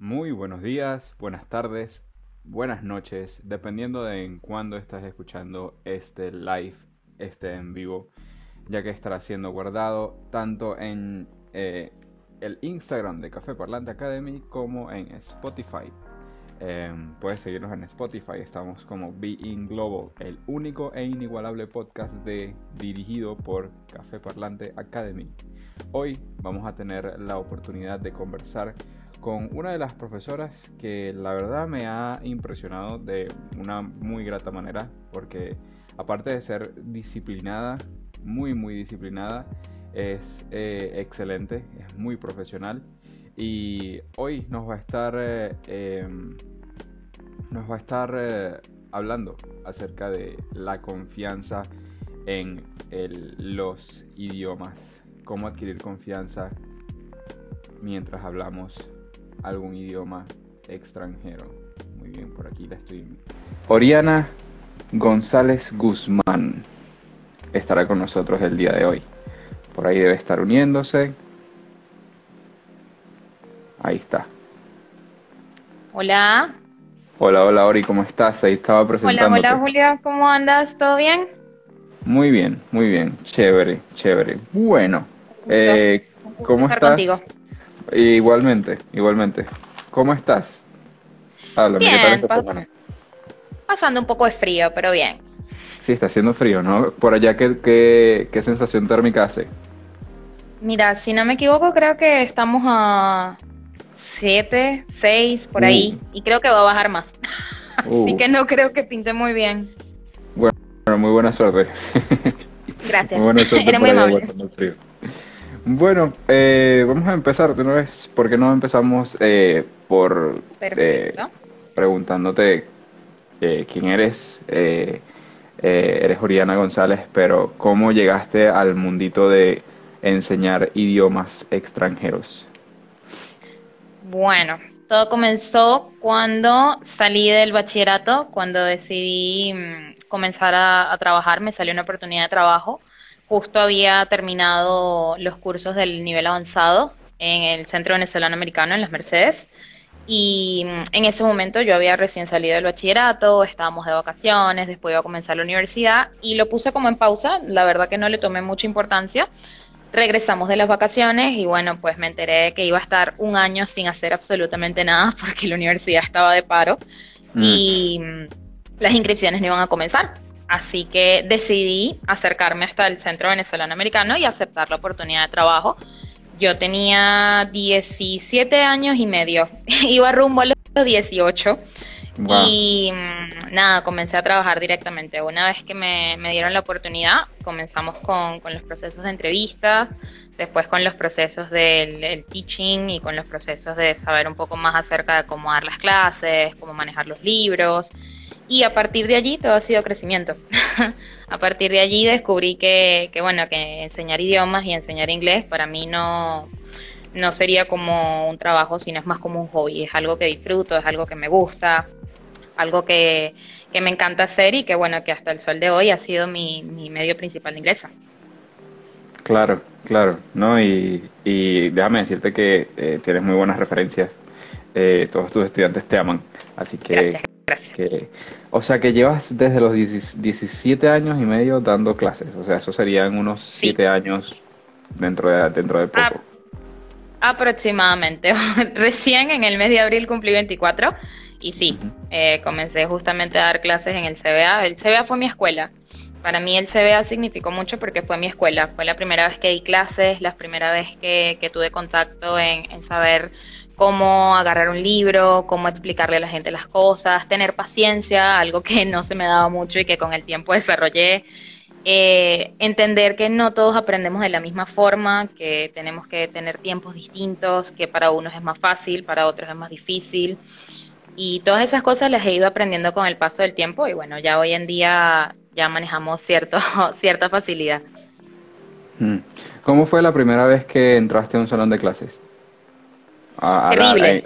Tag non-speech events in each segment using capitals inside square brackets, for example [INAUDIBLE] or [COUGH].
Muy buenos días, buenas tardes, buenas noches, dependiendo de en cuándo estás escuchando este live, este en vivo, ya que estará siendo guardado tanto en eh, el Instagram de Café Parlante Academy como en Spotify. Em, puedes seguirnos en Spotify, estamos como Being Global, el único e inigualable podcast de, dirigido por Café Parlante Academy. Hoy vamos a tener la oportunidad de conversar con una de las profesoras que la verdad me ha impresionado de una muy grata manera, porque aparte de ser disciplinada, muy muy disciplinada, es eh, excelente, es muy profesional. Y hoy nos va a estar eh, em, nos va a estar eh, hablando acerca de la confianza en los idiomas, cómo adquirir confianza mientras hablamos algún idioma extranjero. Muy bien, por aquí la estoy. Oriana González Guzmán estará con nosotros el día de hoy. Por ahí debe estar uniéndose. Ahí está. Hola. Hola, hola Ori, ¿cómo estás? Ahí estaba presentando. Hola, hola Julia, ¿cómo andas? ¿Todo bien? Muy bien, muy bien, chévere, chévere. Bueno, eh, ¿cómo estás? Contigo. Igualmente, igualmente. ¿Cómo estás? bien, pasando un poco de frío, pero bien. Sí, está haciendo frío, ¿no? Por allá, ¿qué, qué, sensación térmica hace? Mira, si no me equivoco, creo que estamos a 7, 6, por ahí. Uh. Y creo que va a bajar más. [LAUGHS] Así uh. que no creo que pinte muy bien. Bueno, muy buena suerte. [LAUGHS] Gracias. muy buena suerte [LAUGHS] Eres muy. Frío. Bueno, eh, vamos a empezar de una vez. ¿Por qué no empezamos eh, por eh, preguntándote quién eres? eres Oriana González, pero ¿cómo llegaste al mundito de enseñar idiomas extranjeros? Bueno, todo comenzó cuando salí del bachillerato, cuando decidí mm, comenzar a trabajar, me salió una oportunidad de trabajo Justo había terminado los cursos del nivel avanzado en el Centro Venezolano Americano en las Mercedes y mm, en ese momento yo había recién salido del bachillerato, estábamos de vacaciones, después iba a comenzar la universidad y lo puse como en pausa, la verdad que no le tomé mucha importancia. Regresamos de las vacaciones y bueno, pues me enteré que iba a estar un año sin hacer absolutamente nada [LAUGHS] porque la universidad estaba de paro mm. y mm, las inscripciones no iban a comenzar. Así que decidí acercarme hasta el Centro Venezolano Americano y aceptar la oportunidad de trabajo. Yo tenía 17 años y medio, [LAUGHS] iba rumbo a los 18 y mm, nada, comencé a trabajar directamente. Una vez que me, dieron la oportunidad, comenzamos con, los procesos de entrevistas, después con los procesos del teaching y con los procesos de saber un poco más acerca de cómo dar las clases, cómo manejar los libros y a partir de allí todo ha sido crecimiento. [LAUGHS] a partir de allí descubrí que, que, bueno, que enseñar idiomas y enseñar inglés para mí no, no sería como un trabajo, sino es más como un hobby. Es algo que disfruto, es algo que me gusta, algo que, que me encanta hacer y que, bueno, que hasta el sol de hoy ha sido mi, mi medio principal de inglés. Claro, claro, ¿no? Y, y déjame decirte que eh, tienes muy buenas referencias. Eh, todos tus estudiantes te aman, así que o sea que llevas desde los 17 años y medio dando clases. O sea, eso serían unos 7 años dentro de, dentro de poco. aproximadamente. [LAUGHS] Recién en el mes de abril cumplí 24 y sí, eh, comencé justamente a dar clases en el CBA. El CBA fue mi escuela. Para mí el CBA significó mucho porque fue mi escuela. Fue la primera vez que di clases, la primera vez que, que tuve contacto en, en saber cómo agarrar un libro, cómo explicarle a la gente las cosas, tener paciencia, algo que no se me daba mucho y que con el tiempo desarrollé. Eh, entender que no todos aprendemos de la misma forma, que tenemos que tener tiempos distintos, que para unos es más fácil, para otros es más difícil. Y todas esas cosas las he ido aprendiendo con el paso del tiempo y bueno, ya hoy en día ya manejamos cierto, [LAUGHS] cierta facilidad. Mm. ¿Cómo fue la primera vez que entraste a un salón de clases? Terrible.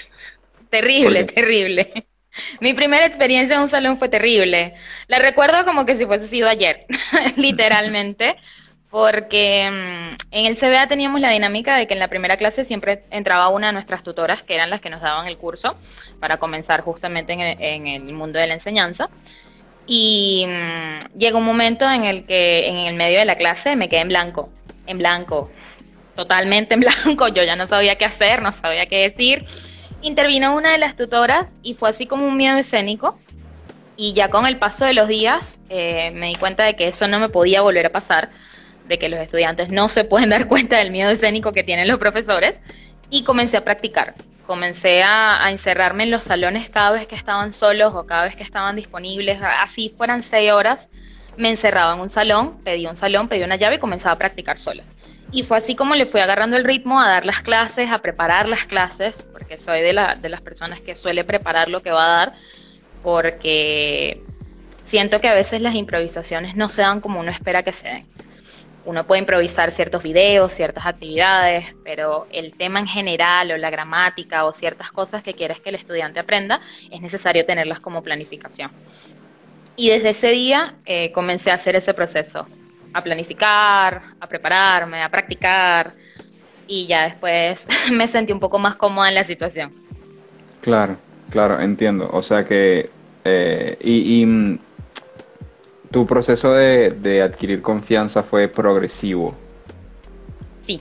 [LAUGHS] terrible, terrible. Mi primera experiencia en un salón fue terrible. La recuerdo como que si fuese sido ayer, [LAUGHS] literalmente, porque mm, en el CBA teníamos la dinámica de que en la primera clase siempre entraba una de nuestras tutoras, que eran las que nos daban el curso, para comenzar justamente en el, mundo de la enseñanza. Y mm, llegó un momento en el que en el medio de la clase me quedé en blanco, en blanco, totalmente en blanco, yo ya no sabía qué hacer, no sabía qué decir. Intervino una de las tutoras y fue así como un miedo escénico. Y ya con el paso de los días eh, me di cuenta de que eso no me podía volver a pasar de que los estudiantes no se pueden [LAUGHS] dar cuenta del miedo escénico que tienen los profesores y comencé a practicar. Comencé a, encerrarme en los salones cada vez que estaban solos o cada vez que estaban disponibles, así fueran seis horas, me encerraba en un salón, pedí un salón, pedí una llave y comenzaba a practicar sola. Y fue así como le fui agarrando el ritmo a dar las clases, a preparar las clases, porque soy de, la, de las personas que suele preparar lo que va a dar, porque siento que a veces las improvisaciones no se dan como uno espera que se den uno puede improvisar ciertos videos, ciertas actividades, pero el tema en general o la gramática o ciertas cosas que quieres que el estudiante aprenda, es necesario tenerlas como planificación. Y desde ese día eh, comencé a hacer ese proceso, a planificar, a prepararme, a practicar, y ya después [LAUGHS] me sentí un poco más cómoda en la situación. Claro, claro, entiendo. O sea que, eh, y mm, tu proceso de, adquirir confianza fue progresivo. Sí,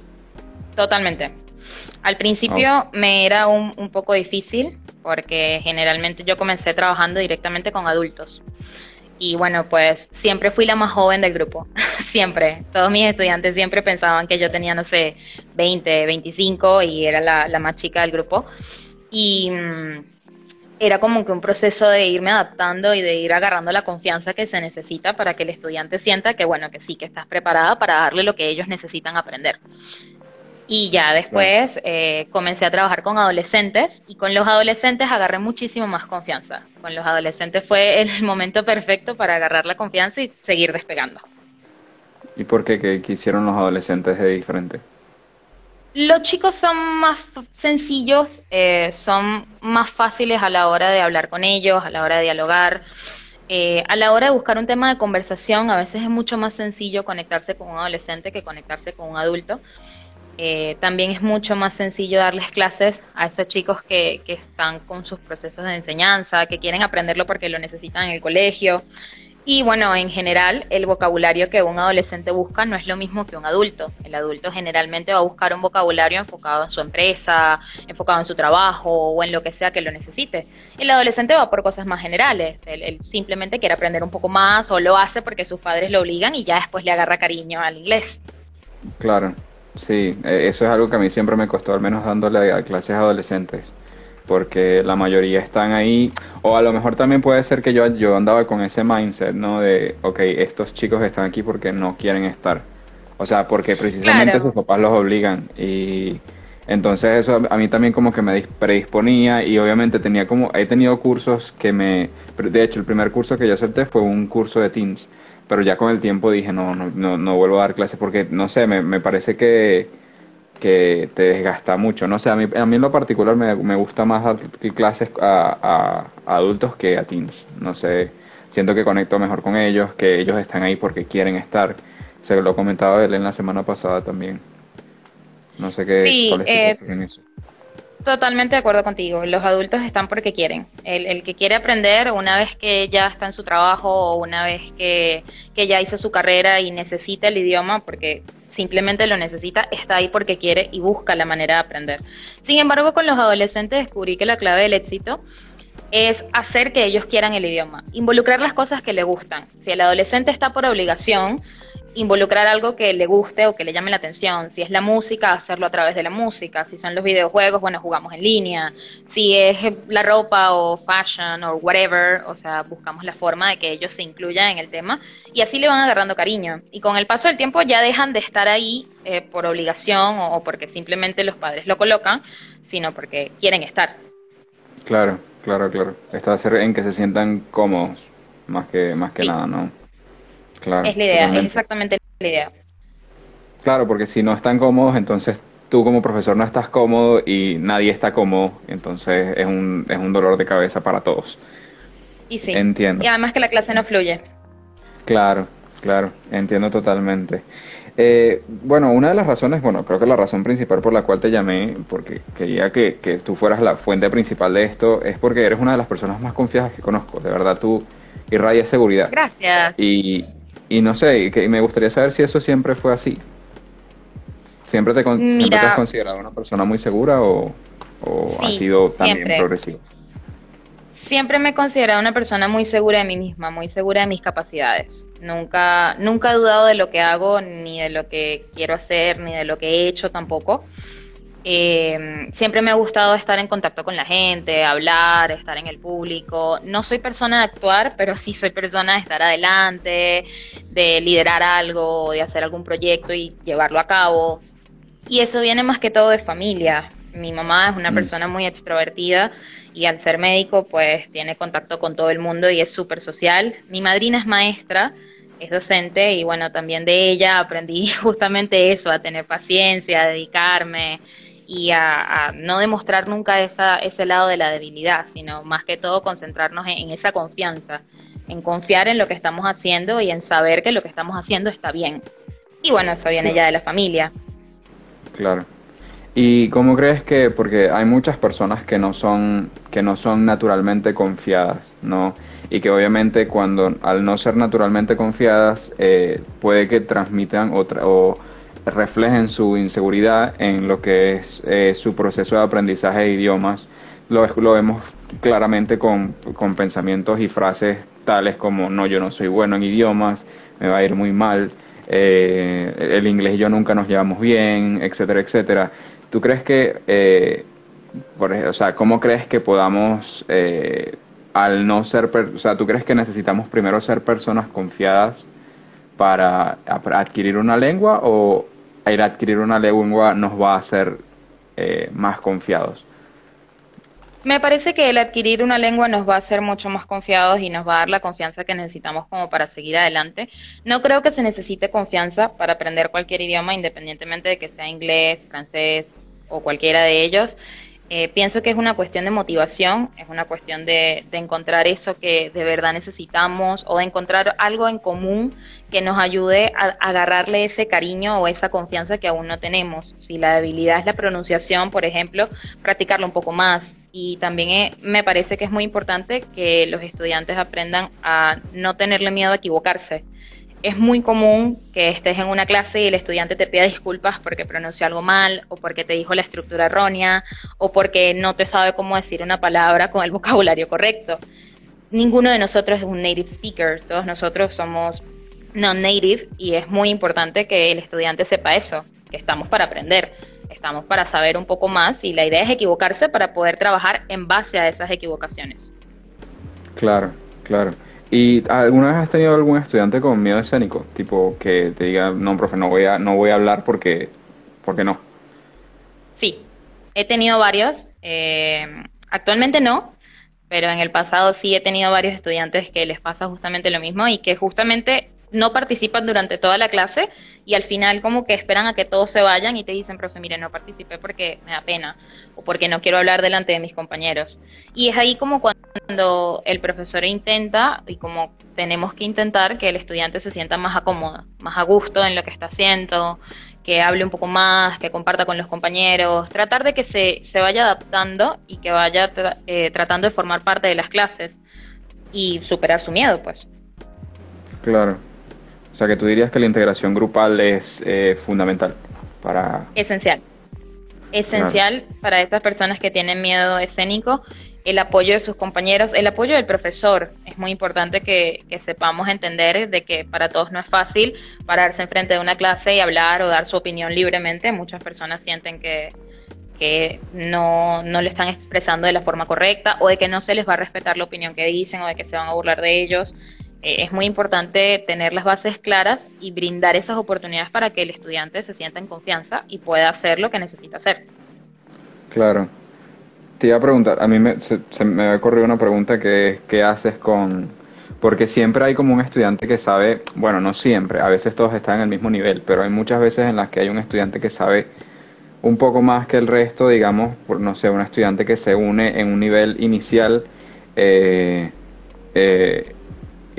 totalmente. Al principio me era un, un, poco difícil porque generalmente yo comencé trabajando directamente con adultos. Y bueno, pues siempre fui la más joven del grupo, [LAUGHS] siempre. Todos mis estudiantes siempre pensaban que yo tenía, no sé, 20, 25 y era la, la más chica del grupo. Y mm, era como que un proceso de irme adaptando y de ir agarrando la confianza que se necesita para que el estudiante sienta que, bueno, que sí, que estás preparada para darle lo que ellos necesitan aprender. Y ya después eh, comencé a trabajar con adolescentes y con los adolescentes agarré muchísimo más confianza. Con los adolescentes fue el [LAUGHS] momento perfecto para agarrar la confianza y seguir despegando. ¿Y por qué? ¿Qué, qué hicieron los adolescentes de diferente? Los chicos son más sencillos, eh, son más fáciles a la hora de hablar con ellos, a la hora de dialogar. Eh, a la hora de buscar un tema de conversación, a veces es mucho más sencillo conectarse con un adolescente que conectarse con un adulto. Eh, también es mucho más sencillo darles clases a esos chicos que, que están con sus procesos de enseñanza, que quieren aprenderlo porque lo necesitan en el colegio. Y bueno, en general, el vocabulario que un adolescente busca no es lo mismo que un adulto. El adulto generalmente va a buscar un vocabulario enfocado en su empresa, enfocado en su trabajo o en lo que sea que lo necesite. El adolescente va por cosas más generales. Él, simplemente quiere aprender un poco más o lo hace porque sus padres lo obligan y ya después le agarra cariño al inglés. Claro, sí, e, eso es algo que a mí siempre me costó, al menos dándole a clases adolescentes porque la mayoría están ahí, o a lo mejor también puede ser que yo, yo andaba con ese mindset, ¿no? De, ok, estos chicos están aquí porque no quieren estar, o sea, porque precisamente sus papás los obligan y entonces eso a mí también como que me predisponía y obviamente tenía como, he tenido cursos que me, de hecho el primer curso que yo acepté fue un curso de teens, pero ya con el tiempo dije, no, no, no, no vuelvo a dar clases porque, no sé, me, me parece que que te desgasta mucho. No sé, a mí, a mí en lo particular me, me gusta más dar clases a, adultos que a teens. No sé, siento que conecto mejor con ellos, que ellos están ahí porque quieren estar. Se lo comentaba él en la semana pasada también. No sé qué sí, eh, en eso. Totalmente de acuerdo contigo. Los adultos están porque quieren. El, el, que quiere aprender, una vez que ya está en su trabajo o una vez que, que ya hizo su carrera y necesita el idioma, porque simplemente lo necesita, está ahí porque quiere y busca la manera de aprender. Sin embargo, con los adolescentes descubrí que la clave del éxito es hacer que ellos quieran el idioma, involucrar las cosas que le gustan. Si el adolescente está por obligación, involucrar algo que le guste o que le llame la atención. Si es la música, hacerlo a través de la música. Si son los videojuegos, bueno, jugamos en línea. Si es la ropa o fashion o whatever, o sea, buscamos la forma de que ellos se incluyan en el tema y así le van agarrando cariño. Y con el paso del tiempo ya dejan de estar ahí eh, por obligación o, porque simplemente los padres lo colocan, sino porque quieren estar. Claro, claro, claro. Está en que se sientan cómodos, más que, más que nada, ¿no? Es la idea, es exactamente la idea. Claro, porque si no están cómodos, entonces tú como profesor no estás cómodo y nadie está cómodo, entonces es un, es un dolor de cabeza para todos. Y sí. Entiendo. Y además que la clase no fluye. Claro, claro, entiendo totalmente. Eh, bueno, una de las razones, bueno, creo que la razón principal por la cual te llamé, porque quería que, que tú fueras la fuente principal de esto, es porque eres una de las personas más confiadas que conozco. De verdad, tú irradias seguridad. Gracias. Y, y no sé, que me gustaría saber si eso siempre fue así. ¿Siempre te, siempre te has considerado una persona muy segura o, o ha sido también progresivo? Siempre me he considerado una persona muy segura de mí misma, muy segura de mis capacidades. Nunca, nunca he dudado de lo que hago, ni de lo que quiero hacer, ni de lo que he hecho tampoco. Eh, siempre me ha gustado estar en contacto con la gente, hablar, estar en el público. No soy persona de actuar, pero sí soy persona de estar adelante, de liderar algo, de hacer algún proyecto y llevarlo a cabo. Y eso viene más que todo de familia. Mi mamá es una mm. persona muy extrovertida y al ser médico pues tiene contacto con todo el mundo y es súper social. Mi madrina es maestra, es docente y bueno, también de ella aprendí [LAUGHS] justamente eso, a tener paciencia, a dedicarme y a, no demostrar nunca esa, ese lado de la debilidad, sino más que todo concentrarnos en, esa confianza, en confiar en lo que estamos haciendo y en saber que lo que estamos haciendo está bien. Y bueno, eso viene ya de la familia. Claro. ¿Y cómo crees que, porque hay muchas personas que no son, que no son naturalmente confiadas, ¿no? Y que obviamente cuando, al no ser naturalmente confiadas, eh, puede que transmitan otra, o reflejen su inseguridad en lo que es eh, su proceso de aprendizaje de idiomas. Lo, vemos claramente con, con pensamientos y frases tales como, no, yo no soy bueno en idiomas, me va a ir muy mal, eh, el inglés y yo nunca nos llevamos bien, etcétera, etcétera. ¿Tú crees que, eh, o sea, cómo crees que podamos, eh, al no ser, o sea, ¿tú crees que necesitamos primero ser personas confiadas para adquirir una lengua o a adquirir una lengua nos va a hacer eh, más confiados? Me parece que el adquirir una lengua nos va a hacer mucho más confiados y nos va a dar la confianza que necesitamos como para seguir adelante. No creo que se necesite confianza para aprender cualquier idioma, independientemente de que sea inglés, francés, o cualquiera de ellos. Eh, pienso que es una cuestión de motivación, es una cuestión de, encontrar eso que de verdad necesitamos o de encontrar algo en común que nos ayude a, agarrarle ese cariño o esa confianza que aún no tenemos. Si la debilidad es la pronunciación, por ejemplo, practicarlo un poco más. Y también eh, me parece que es muy importante que los estudiantes aprendan a no tenerle miedo a equivocarse es muy común que estés en una clase y el estudiante te pida disculpas porque pronunció algo mal o porque te dijo la estructura errónea o porque no te sabe cómo decir una palabra con el vocabulario correcto. Ninguno de nosotros es un native speaker, todos nosotros somos non-native y es muy importante que el estudiante sepa eso, que estamos para aprender, estamos para saber un poco más y la idea es equivocarse para poder trabajar en base a esas equivocaciones. Claro, claro. ¿Y alguna vez has tenido algún estudiante con miedo escénico? Tipo que te diga, no, profe, no voy a, no voy a hablar porque, porque no. Sí, he tenido varios. Eh, actualmente no, pero en el pasado sí he tenido varios estudiantes que les pasa justamente lo mismo y que justamente no participan durante toda la clase y al final como que esperan a que todos se vayan y te dicen, profe, mire, no participé porque me da pena o porque no quiero hablar delante de mis compañeros. Y es ahí como cuando el profesor intenta y como tenemos que intentar que el estudiante se sienta más acómodo, más a gusto en lo que está haciendo, que hable un poco más, que comparta con los compañeros, tratar de que se, se vaya adaptando y que vaya eh, tratando de formar parte de las clases y superar su miedo, pues. Claro. O sea que tú dirías que la integración grupal es eh, fundamental para... Esencial. Esencial para estas personas que tienen miedo escénico, el apoyo de sus compañeros, el apoyo del profesor. Es muy importante que, sepamos entender de que para todos no es fácil pararse enfrente de una clase y hablar o dar su opinión libremente. Muchas personas sienten que, que no, no le están expresando de la forma correcta o de que no se les va a respetar la opinión que dicen o de que se van a burlar de ellos. Eh, es muy importante tener las bases claras y brindar esas oportunidades para que el estudiante se sienta en confianza y pueda hacer lo que necesita hacer. Claro. Te iba a preguntar, a mí me, se, me ha ocurrido una pregunta que ¿qué haces con...? Porque siempre hay como un estudiante que sabe, bueno, no siempre, a veces todos están en el mismo nivel, pero hay muchas veces en las que hay un estudiante que sabe un poco más que el resto, digamos, por, no sé, un estudiante que se une en un nivel inicial eh, eh,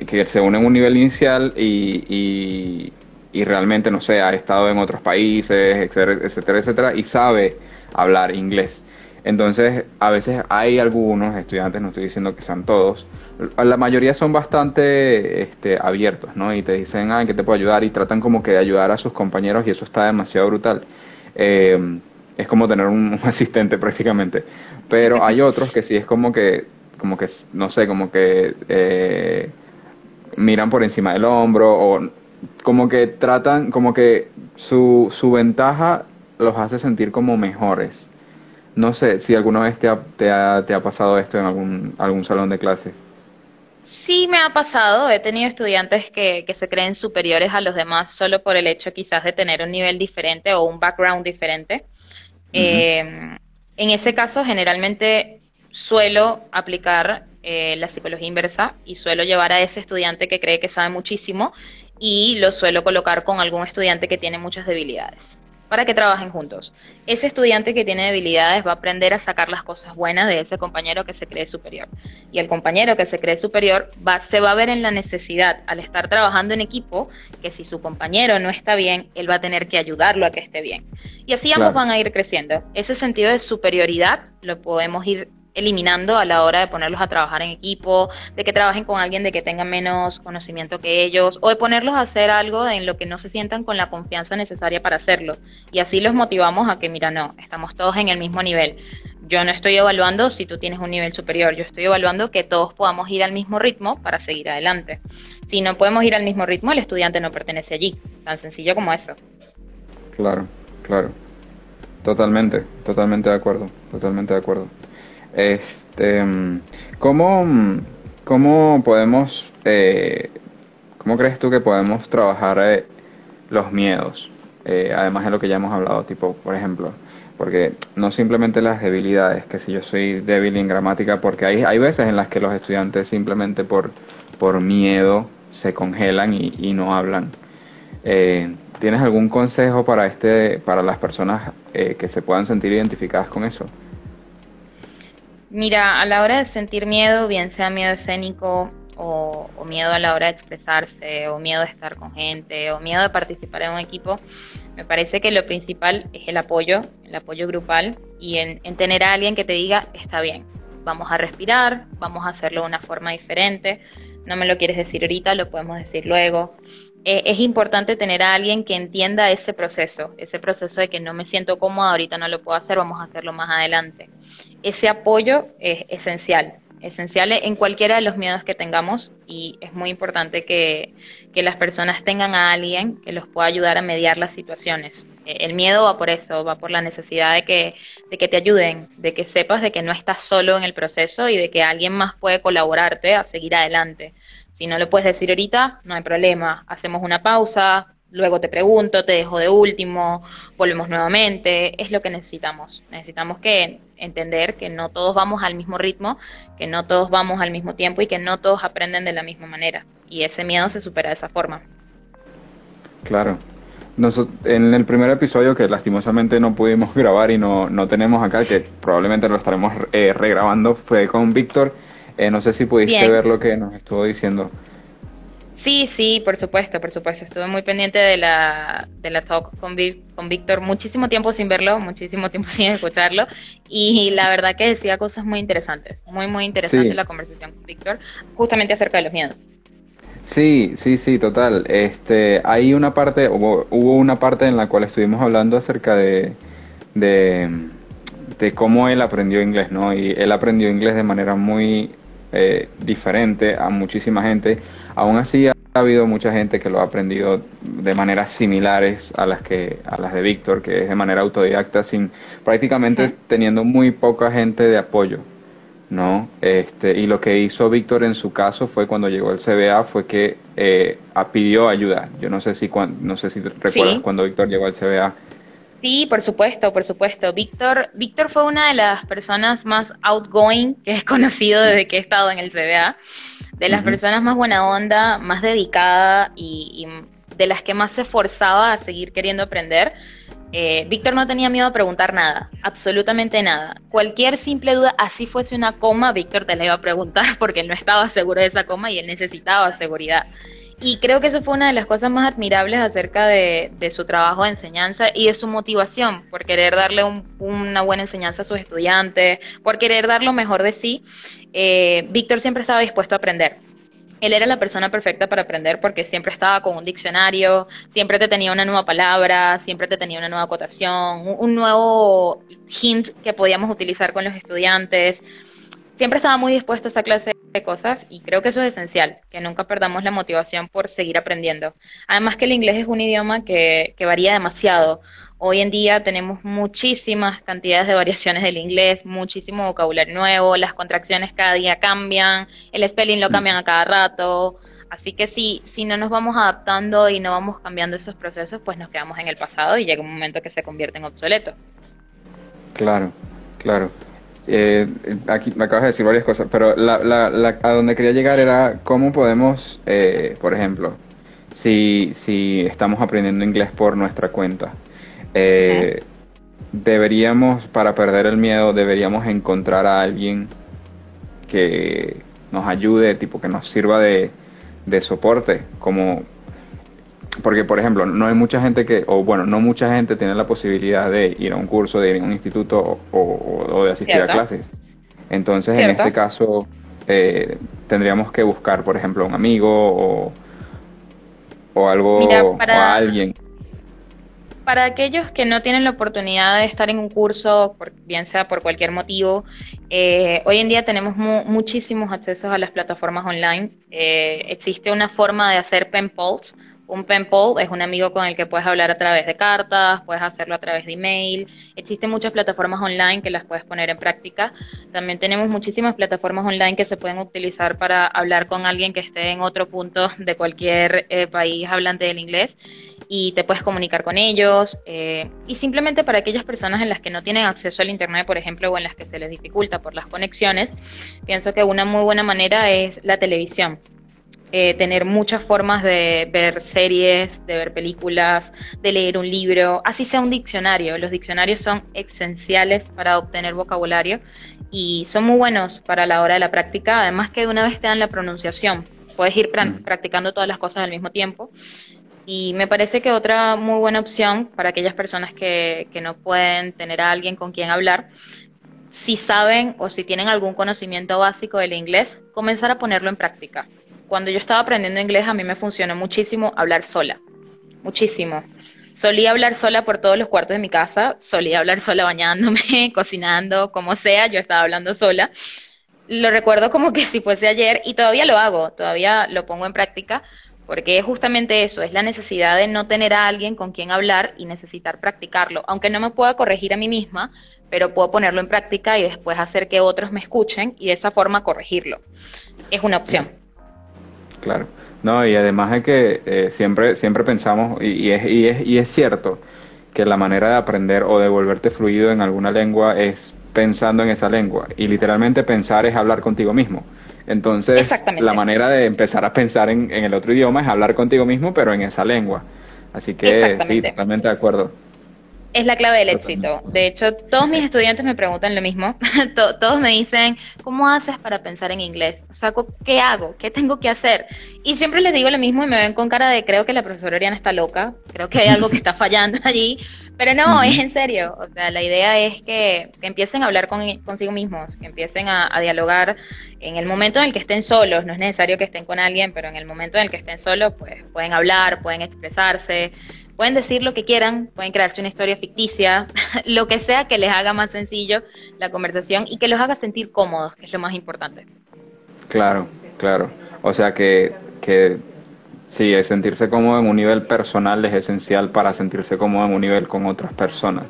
que se une en un nivel inicial y, y realmente, no sé, ha estado en otros países, etcétera, etcétera, etcétera, y sabe hablar inglés. Entonces, a veces hay algunos estudiantes, no estoy diciendo que sean todos, la mayoría son bastante este, abiertos, ¿no? Y te dicen, ah, que te puedo ayudar? Y tratan como que de ayudar a sus compañeros y eso está demasiado brutal. Eh, es como tener un, [LAUGHS] asistente prácticamente. Pero hay otros que sí es como que, como que, no sé, como que eh, miran por encima del hombro o como que tratan, como que su, su ventaja los hace sentir como mejores. No sé si alguna vez te ha, te ha, te ha pasado esto en algún, algún salón de clase. Sí, me ha pasado. He tenido estudiantes que, que se creen superiores a los demás solo por el hecho quizás de tener un nivel diferente o un background diferente. Eh, en ese caso, generalmente suelo aplicar eh, la psicología inversa y suelo llevar a ese estudiante que cree que sabe muchísimo y lo suelo colocar con algún estudiante que tiene muchas debilidades para que trabajen juntos. Ese estudiante que tiene debilidades va a aprender a sacar las cosas buenas de ese compañero que se cree superior. Y el compañero que se cree superior va, se va a ver en la necesidad, al estar trabajando en equipo, que si su compañero no está bien, él va a tener que ayudarlo a que esté bien. Y así ambos van a ir creciendo. Ese sentido de superioridad lo podemos ir eliminando a la hora de ponerlos a trabajar en equipo, de que trabajen con alguien de que tenga menos conocimiento que ellos, o de ponerlos a hacer algo en lo que no se sientan con la confianza necesaria para hacerlo. Y así los motivamos a que, mira, no, estamos todos en el mismo nivel. Yo no estoy evaluando si tú tienes un nivel superior, yo estoy evaluando que todos podamos ir al mismo ritmo para seguir adelante. Si no podemos ir al mismo ritmo, el estudiante no pertenece allí. Tan sencillo como eso. Claro, claro. Totalmente, totalmente de acuerdo, totalmente de acuerdo. Este, ¿cómo, cómo podemos, eh, cómo crees tú que podemos trabajar eh, los miedos? Eh, además de lo que ya hemos hablado, tipo, por ejemplo, porque no simplemente las debilidades, que si yo soy débil en gramática, porque hay, hay veces en las que los estudiantes simplemente por, por miedo se congelan y, no hablan. ¿Tienes algún consejo para este, para las personas que se puedan sentir identificadas con eso? Mira, a la hora de sentir miedo, bien sea miedo escénico o, miedo a la hora de expresarse, o miedo de estar con gente, o miedo de participar en un equipo, me parece que lo principal es el apoyo, el apoyo grupal y en, tener a alguien que te diga, está bien, vamos a respirar, vamos a hacerlo de una forma diferente, no me lo quieres decir ahorita, lo podemos decir luego. Eh, es importante tener a alguien que entienda ese proceso, ese proceso de que no me siento cómoda, ahorita no lo puedo hacer, vamos a hacerlo más adelante ese apoyo es esencial, esencial en cualquiera de los miedos que tengamos y es muy importante que, las personas tengan a alguien que los pueda ayudar a mediar las situaciones. Eh, el miedo va por eso, va por la necesidad de que, de que te ayuden, de que sepas de que no estás solo en el proceso y de que alguien más puede colaborarte a seguir adelante. Si no lo puedes decir ahorita, no hay problema. Hacemos una pausa, luego te pregunto, te dejo de último, volvemos nuevamente, es lo que necesitamos. Necesitamos que entender que no todos vamos al mismo ritmo, que no todos vamos al mismo tiempo y que no todos aprenden de la misma manera. Y ese miedo se supera de esa forma. Claro. en el primer episodio que lastimosamente no pudimos [LAUGHS] grabar y no, no tenemos acá, que probablemente lo estaremos eh, regrabando, fue con Víctor. Eh, no sé si pudiste ver lo que nos estuvo diciendo. Sí, sí, por supuesto, por supuesto. Estuve muy pendiente de la, de la talk con, con Víctor, muchísimo tiempo sin verlo, muchísimo tiempo [LAUGHS] sin escucharlo, y la verdad que decía cosas muy interesantes, muy, muy interesante la conversación con Víctor, justamente acerca de los miedos. Sí, sí, sí, total. Este, hay una parte, hubo, hubo una parte en la cual estuvimos hablando acerca de, de, de, cómo él aprendió inglés, ¿no? Y él aprendió inglés de manera muy eh, diferente a muchísima gente. Aún así, ha habido mucha gente que lo ha aprendido de maneras similares a las que a las de Víctor, que es de manera autodidacta, sin prácticamente teniendo muy poca gente de apoyo, ¿no? Este y lo que hizo Víctor en su caso fue cuando llegó el CBA fue que eh, pidió ayuda. Yo no sé si no sé si recuerdas cuando Víctor llegó al CBA. Sí, por supuesto, por supuesto. Víctor, Víctor fue una de las personas más outgoing que he conocido desde que he estado en el CBA de las personas más buena onda, más dedicada y, de las que más se esforzaba a seguir queriendo aprender. Eh, Víctor no tenía miedo a preguntar nada, absolutamente nada. Cualquier simple duda, así fuese una coma, Víctor te la iba a preguntar [LAUGHS] porque él no estaba seguro de esa coma y él necesitaba seguridad. Y creo que eso fue una de las cosas más admirables acerca de, su trabajo de enseñanza y de su motivación por querer darle una buena enseñanza a sus estudiantes, por querer dar lo mejor de sí. Eh, Víctor siempre estaba dispuesto a aprender. Él era la persona perfecta para aprender porque siempre estaba con un diccionario, siempre te tenía una nueva palabra, siempre te tenía una nueva acotación, un nuevo hint que podíamos utilizar con los estudiantes. Siempre estaba muy dispuesto a esa clase de cosas y creo que eso es esencial, que nunca perdamos la motivación por seguir aprendiendo. Además que el inglés es un idioma que, que varía demasiado. Hoy en día tenemos muchísimas cantidades de variaciones del inglés, muchísimo vocabulario nuevo, las contracciones cada día cambian, el spelling lo cambian a cada rato. Así que si, si no nos vamos adaptando y no vamos cambiando esos procesos, pues nos quedamos en el pasado y llega un momento que se convierte en obsoleto. Claro, claro. Eh, aquí me acabas de decir varias cosas, pero la, a donde quería llegar era cómo podemos, eh, por ejemplo, si, si estamos aprendiendo inglés por nuestra cuenta, eh, deberíamos, para perder el miedo, deberíamos encontrar a alguien que nos ayude, tipo que nos sirva de, de soporte, como porque por ejemplo no hay mucha gente que o bueno no mucha gente tiene la posibilidad de ir a un curso de ir a un instituto o, de asistir a clases entonces en este caso eh, tendríamos que buscar por ejemplo un amigo o, o algo o a alguien para aquellos que no tienen la oportunidad de estar en un curso, bien sea por cualquier motivo, eh, hoy en día tenemos muchísimos accesos a las plataformas online. Eh, existe una forma de hacer pen polls. Un pen pal es un amigo con el que puedes hablar a través de cartas, puedes hacerlo a través de email. Existen muchas plataformas online que las puedes poner en práctica. También tenemos muchísimas plataformas online que se pueden utilizar para hablar con alguien que esté en otro punto de cualquier eh, país hablante del inglés y te puedes comunicar con ellos. Eh, y simplemente para aquellas personas en las que no tienen acceso al Internet, por ejemplo, o en las que se les dificulta por las conexiones, pienso que una muy buena manera es la televisión. Eh, tener muchas formas de ver series, de ver películas, de leer un libro, así sea un diccionario. Los diccionarios son esenciales para obtener vocabulario y son muy buenos para la hora de la práctica, además que de una vez te dan la pronunciación. Puedes ir mm. practicando todas las cosas al mismo tiempo y me parece que otra muy buena opción para aquellas personas que, que no pueden tener a alguien con quien hablar, si saben o si tienen algún conocimiento básico del inglés, comenzar a ponerlo en práctica. Cuando yo estaba aprendiendo inglés, a mí me funcionó muchísimo hablar sola, muchísimo. Solía hablar sola por todos los cuartos de mi casa, solía hablar sola bañándome, [LAUGHS] cocinando, como sea, yo estaba hablando sola. Lo recuerdo como que si fuese ayer y todavía lo hago, todavía lo pongo en práctica, porque es justamente eso, es la necesidad de no tener a alguien con quien hablar y necesitar practicarlo, aunque no me pueda corregir a mí misma, pero puedo ponerlo en práctica y después hacer que otros me escuchen y de esa forma corregirlo. Es una opción. Claro. No, y además de que eh, siempre, siempre pensamos, y, es, y, es, y es cierto, que la manera de aprender o de volverte fluido en alguna lengua es pensando en esa lengua. Y literalmente pensar es hablar contigo mismo. Entonces, la manera de empezar a pensar en, el otro idioma es hablar contigo mismo, pero en esa lengua. Así que sí, totalmente de acuerdo. Es la clave del éxito. De hecho, todos mis estudiantes me preguntan lo mismo. [LAUGHS] todos me dicen, ¿cómo haces para pensar en inglés? O sea, ¿qué hago? ¿Qué tengo que hacer? Y siempre les digo lo mismo y me ven con cara de, creo que la profesora Oriana está loca, creo que hay algo que está [LAUGHS] fallando allí. Pero no, es en serio. O sea, la idea es que, empiecen a hablar con, consigo mismos, que empiecen a, dialogar en el momento en el que estén solos. No es necesario que estén con alguien, pero en el momento en el que estén solos, pues pueden hablar, pueden expresarse, pueden decir lo que quieran, pueden crearse una historia ficticia, [LAUGHS] lo que sea que les haga más sencillo la conversación y que los haga sentir cómodos, que es lo más importante. Claro, claro. O sea que, que Sí, sentirse cómodo en un nivel personal es esencial para sentirse cómodo en un nivel con otras personas.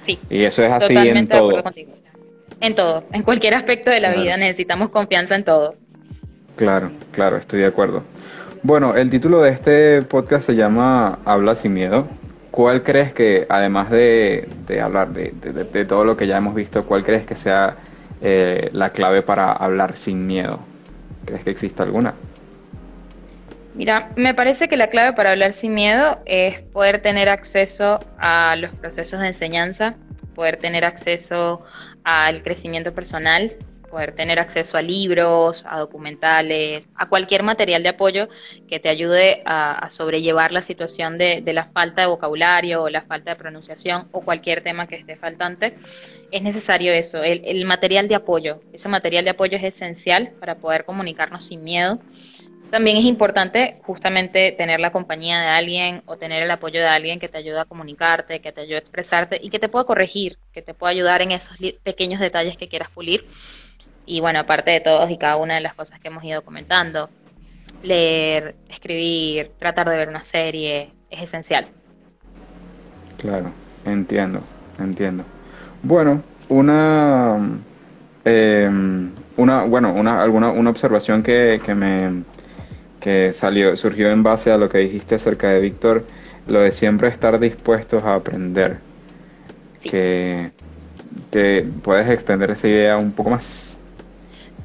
Sí. Y eso es así en todo. En todo, en cualquier aspecto de la vida necesitamos confianza en todo. Claro, claro, estoy de acuerdo. Bueno, el título de este podcast se llama Habla sin miedo. ¿Cuál crees que, además de, hablar de, todo lo que ya hemos visto, cuál crees que sea eh, la clave para hablar sin miedo? ¿Crees que existe alguna? Mira, me parece que la clave para hablar sin miedo es poder tener acceso a los procesos de enseñanza, poder tener acceso al crecimiento personal, poder tener acceso a libros, a documentales, a cualquier material de apoyo que te ayude a, sobrellevar la situación de, la falta de vocabulario o la falta de pronunciación o cualquier tema que esté faltante, es necesario eso, el, el material de apoyo. Ese material de apoyo es esencial para poder comunicarnos sin miedo también es importante justamente tener la compañía de alguien o tener el apoyo de alguien que te ayude a comunicarte, que te ayude a expresarte y que te pueda corregir, que te pueda ayudar en esos pequeños detalles que quieras pulir. Y bueno, aparte de todos y cada una de las cosas que hemos ido comentando, leer, escribir, tratar de ver una serie, es esencial. Claro, entiendo, entiendo. Bueno, una, eh, una bueno, una, alguna, una observación que, que me que salió, surgió en base a lo que dijiste acerca de Víctor, lo de siempre estar dispuestos a aprender. Que, que puedes extender esa idea un poco más.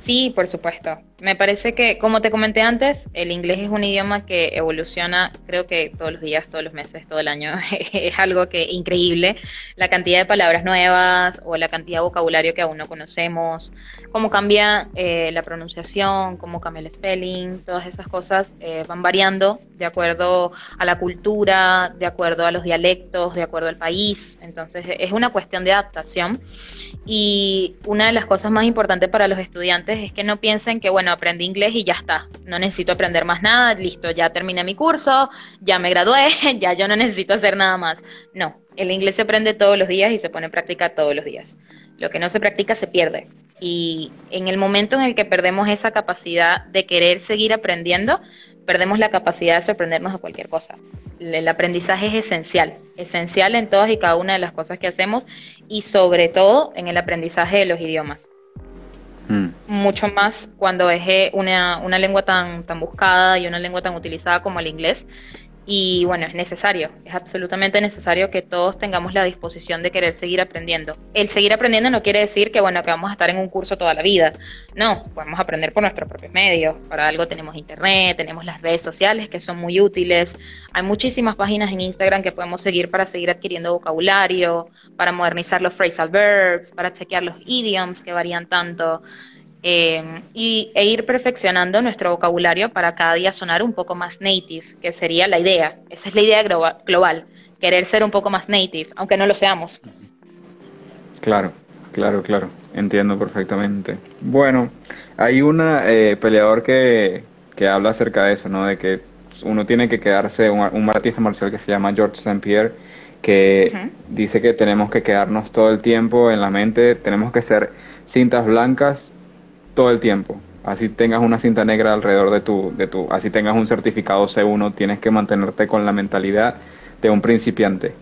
Sí, por supuesto. Me parece que, como te comenté antes, el inglés es un idioma que evoluciona, creo que todos los días, todos los meses, todo el año. [LAUGHS] es algo que increíble. La cantidad de palabras nuevas o la cantidad de vocabulario que aún no conocemos, cómo cambia eh, la pronunciación, cómo cambia el spelling, todas esas cosas eh, van variando de acuerdo a la cultura, de acuerdo a los dialectos, de acuerdo al país. Entonces, es una cuestión de adaptación. Y una de las cosas más importantes para los estudiantes es que no piensen que, bueno, aprendí inglés y ya está, no necesito aprender más nada, listo, ya terminé mi curso, ya me gradué, [LAUGHS] ya yo no necesito hacer nada más. No, el inglés se aprende todos los días y se pone en práctica todos los días. Lo que no se practica se pierde. Y en el momento en el que perdemos esa capacidad de querer seguir aprendiendo, perdemos la capacidad de sorprendernos de cualquier cosa. El aprendizaje es esencial, esencial en todas y cada una de las cosas que hacemos y sobre todo en el aprendizaje de los idiomas. Mucho más cuando es una, una lengua tan, tan buscada y una lengua tan utilizada como el inglés. Y bueno, es necesario, es absolutamente necesario que todos tengamos la disposición de querer seguir aprendiendo. El seguir aprendiendo no quiere decir que bueno, que vamos a estar en un curso toda la vida. No, podemos aprender por nuestros propios medios. Para algo tenemos internet, tenemos las redes sociales que son muy útiles. Hay muchísimas páginas en Instagram que podemos seguir para seguir adquiriendo vocabulario, para modernizar los phrasal verbs, para chequear los idioms que varían tanto. Eh, y, e ir perfeccionando nuestro vocabulario para cada día sonar un poco más native, que sería la idea. Esa es la idea global, querer ser un poco más native, aunque no lo seamos. Claro, claro, claro, entiendo perfectamente. Bueno, hay un eh, peleador que, que habla acerca de eso, ¿no? De que uno tiene que quedarse, un, un artista marcial que se llama George St. Pierre, que dice que tenemos que quedarnos todo el tiempo en la mente, tenemos que ser cintas blancas todo el tiempo. Así tengas una cinta negra alrededor de tu, de tu, así tengas un certificado C1, tienes que mantenerte con la mentalidad de un principiante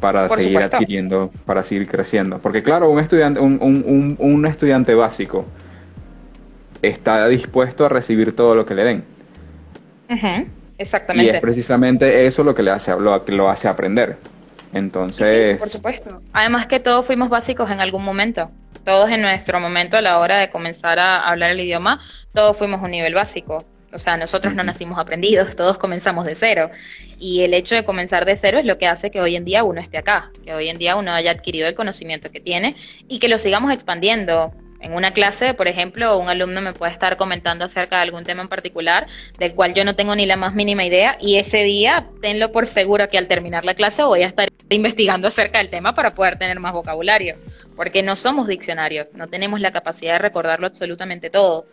para seguir adquiriendo, para seguir creciendo. Porque claro, un estudiante, un, un, un, estudiante básico está dispuesto a recibir todo lo que le den. Exactamente. Y es precisamente eso lo que le hace, lo, lo hace aprender. Entonces. por supuesto. Además que todos fuimos básicos en algún momento. Todos en nuestro momento a la hora de comenzar a hablar el idioma, todos fuimos un nivel básico. O sea, nosotros no nacimos aprendidos, todos comenzamos de cero. Y el hecho de comenzar de cero es lo que hace que hoy en día uno esté acá, que hoy en día uno haya adquirido el conocimiento que tiene y que lo sigamos expandiendo en una clase, por ejemplo, un alumno me puede estar comentando acerca de algún tema en particular del cual yo no tengo ni la más mínima idea y ese día tenlo por seguro que al terminar la clase voy a estar investigando acerca del tema para poder tener más vocabulario, porque no somos diccionarios, no tenemos la capacidad de recordarlo absolutamente todo.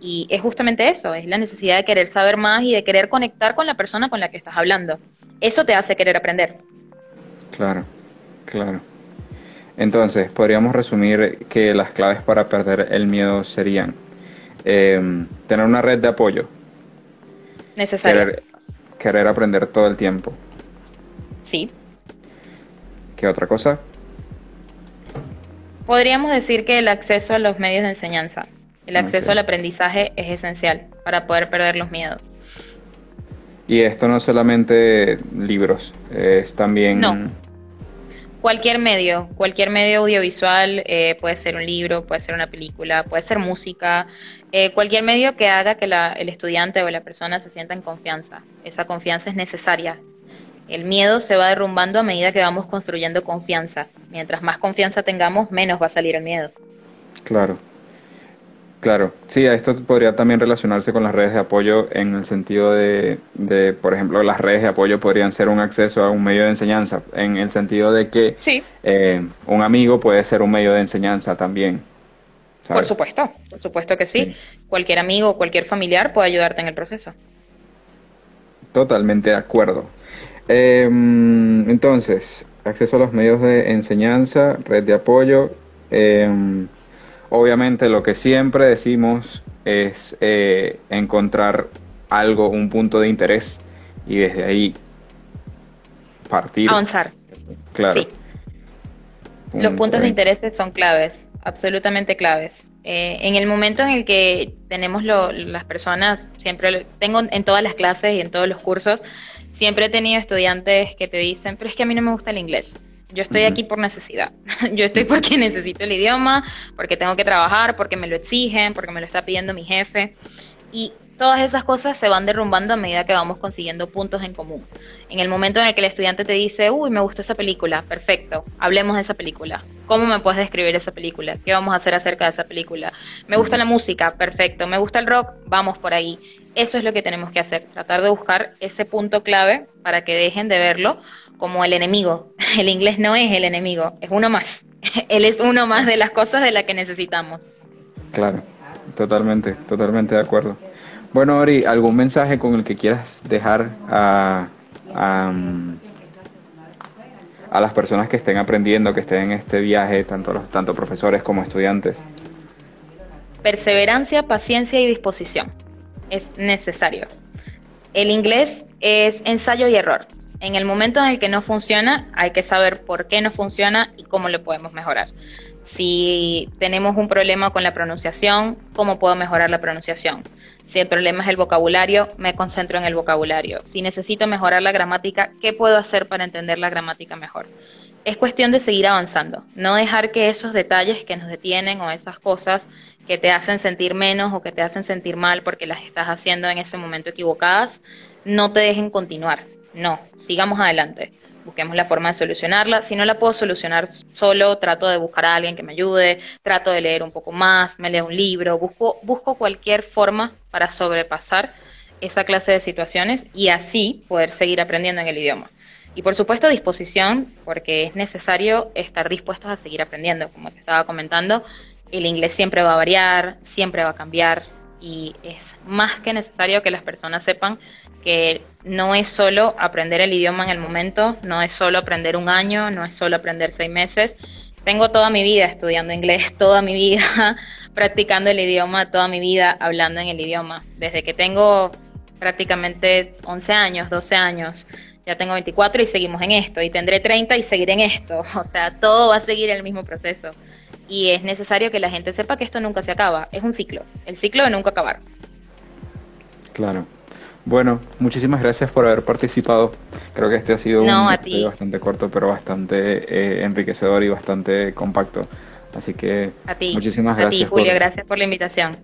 Y es justamente eso, es la necesidad de querer saber más y de querer conectar con la persona con la que estás hablando. Eso te hace querer aprender. Claro, claro. Entonces, podríamos resumir que las claves para perder el miedo serían em, tener una red de apoyo. Necesario. Querer, aprender todo el tiempo. Sí. ¿Qué otra cosa? Podríamos decir que el acceso a los medios de enseñanza, el acceso al aprendizaje es esencial para poder perder los miedos. Y esto no solamente libros, es también... No Cualquier medio, cualquier medio audiovisual, eh, puede ser un libro, puede ser una película, puede ser música, eh, cualquier medio que haga que el estudiante o la persona se sienta en confianza. Esa confianza es necesaria. El miedo se va derrumbando a medida que vamos construyendo confianza. Mientras más confianza tengamos, menos va a salir el miedo. Claro. Claro, sí, esto podría también relacionarse con las redes de apoyo en el sentido de, de, por ejemplo, las redes de apoyo podrían ser un acceso a un medio de enseñanza, en el sentido de que eh, un amigo puede ser un medio de enseñanza también. Por supuesto, por supuesto que sí. Cualquier amigo, cualquier familiar puede ayudarte en el proceso. Totalmente de acuerdo. Em, entonces, acceso a los medios de enseñanza, red de apoyo. Em, obviamente lo que siempre decimos es eh, encontrar algo, un punto de interés y desde ahí partir. Avanzar. Claro. Sí. Los puntos de interés son claves, absolutamente claves. Eh, en el momento en el que tenemos las personas, siempre tengo en todas las clases y en todos los cursos, siempre he tenido estudiantes que te dicen, pero es que a mí no me gusta el inglés. Yo estoy aquí por necesidad. [LAUGHS] Yo estoy porque necesito el idioma, porque tengo que trabajar, porque me lo exigen, porque me lo está pidiendo mi jefe. Y todas esas cosas se van derrumbando a medida que vamos consiguiendo puntos en común. En el momento en el que el estudiante te dice, uy, me gustó esa película, perfecto, hablemos de esa película. ¿Cómo me puedes describir esa película? ¿Qué vamos a hacer acerca de esa película? Me gusta la música, perfecto. Me gusta el rock, vamos por ahí. Eso es lo que tenemos que hacer, tratar de buscar ese punto clave para que dejen de verlo como el enemigo. [LAUGHS] El inglés no es el enemigo, es uno más. [LAUGHS] Él es uno más de las cosas de las que necesitamos. Claro, totalmente, totalmente de acuerdo. Bueno, Ori, ¿algún mensaje con el que quieras dejar a, a, las personas que estén aprendiendo, que estén en este viaje, tanto, los, tanto profesores como estudiantes? Perseverancia, paciencia y disposición. Es necesario. El inglés es ensayo y error. En el momento en el que no funciona, hay que saber por qué no funciona y cómo lo podemos mejorar. Si tenemos un problema con la pronunciación, ¿cómo puedo mejorar la pronunciación? Si el problema es el vocabulario, me concentro en el vocabulario. Si necesito mejorar la gramática, ¿qué puedo hacer para entender la gramática mejor? Es cuestión de seguir avanzando, no dejar que esos detalles que nos detienen o esas cosas que te hacen sentir menos o que te hacen sentir mal porque las estás haciendo en ese momento equivocadas, no te dejen continuar. No, sigamos adelante. Busquemos la forma de solucionarla. Si no la puedo solucionar solo, trato de buscar a alguien que me ayude, trato de leer un poco más, me leo un libro, busco, busco cualquier forma para sobrepasar esa clase de situaciones y así poder seguir aprendiendo en el idioma. Y por supuesto disposición, porque es necesario estar dispuestos a seguir aprendiendo. Como te estaba comentando, el inglés siempre va a variar, siempre va a cambiar y es más que necesario que las personas sepan que no es solo aprender el idioma en el momento, no es solo aprender un año, no es solo aprender seis meses. Tengo toda mi vida estudiando inglés, [LAUGHS] toda mi vida [LAUGHS] practicando el idioma, toda mi vida hablando en el idioma. Desde que tengo prácticamente 11 años, 12 años, ya tengo 24 y seguimos en esto, y tendré 30 y seguiré en esto. [LAUGHS] O sea, todo va a seguir el mismo proceso. Y es necesario que la gente sepa que esto nunca se acaba, es un ciclo, el ciclo de nunca acabar. Claro. Bueno, muchísimas gracias por haber participado. Creo que este ha sido un episodio bastante corto, pero bastante eh, enriquecedor y bastante compacto. Así que muchísimas gracias. A ti, Julio, gracias por la invitación.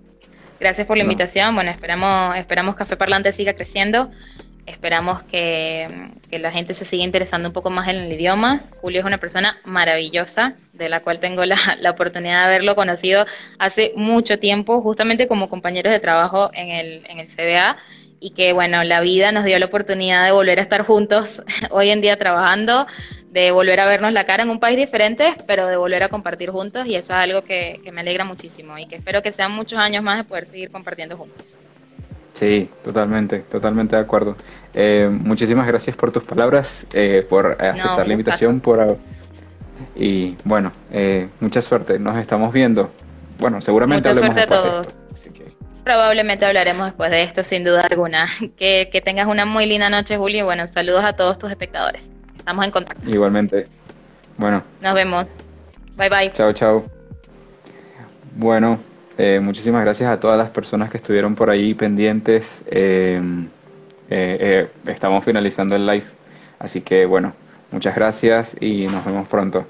Gracias por la invitación. Bueno, esperamos, esperamos Café Parlante siga creciendo. Esperamos que, que, la gente se siga interesando un poco más en el idioma. Julio es una persona maravillosa, de la cual tengo la, la, oportunidad de haberlo conocido hace mucho tiempo, justamente como compañeros de trabajo en el, en el CBA y que bueno, la vida nos dio la oportunidad de volver a estar juntos [LAUGHS] hoy en día trabajando, de volver a vernos la cara en un país diferente, pero de volver a compartir juntos y eso es algo que, me alegra muchísimo y que espero que sean muchos años más de poder seguir compartiendo juntos. Sí, totalmente, totalmente de acuerdo. Eh, muchísimas gracias por tus palabras, eh, por aceptar la invitación, por y bueno, eh, mucha suerte. Nos estamos viendo. Bueno, seguramente hablemos después de esto. Así que... Probablemente hablaremos después de esto, sin duda alguna. [LAUGHS] Que, que tengas una muy linda noche, Julio, y bueno, saludos a todos tus espectadores. Estamos en contacto. Igualmente. Bueno. Nos vemos. Bye bye. Chao, chao. Bueno, eh, muchísimas gracias a todas las personas que estuvieron por ahí pendientes. Eh, eh, estamos finalizando el live. Así que bueno, muchas gracias y nos vemos pronto.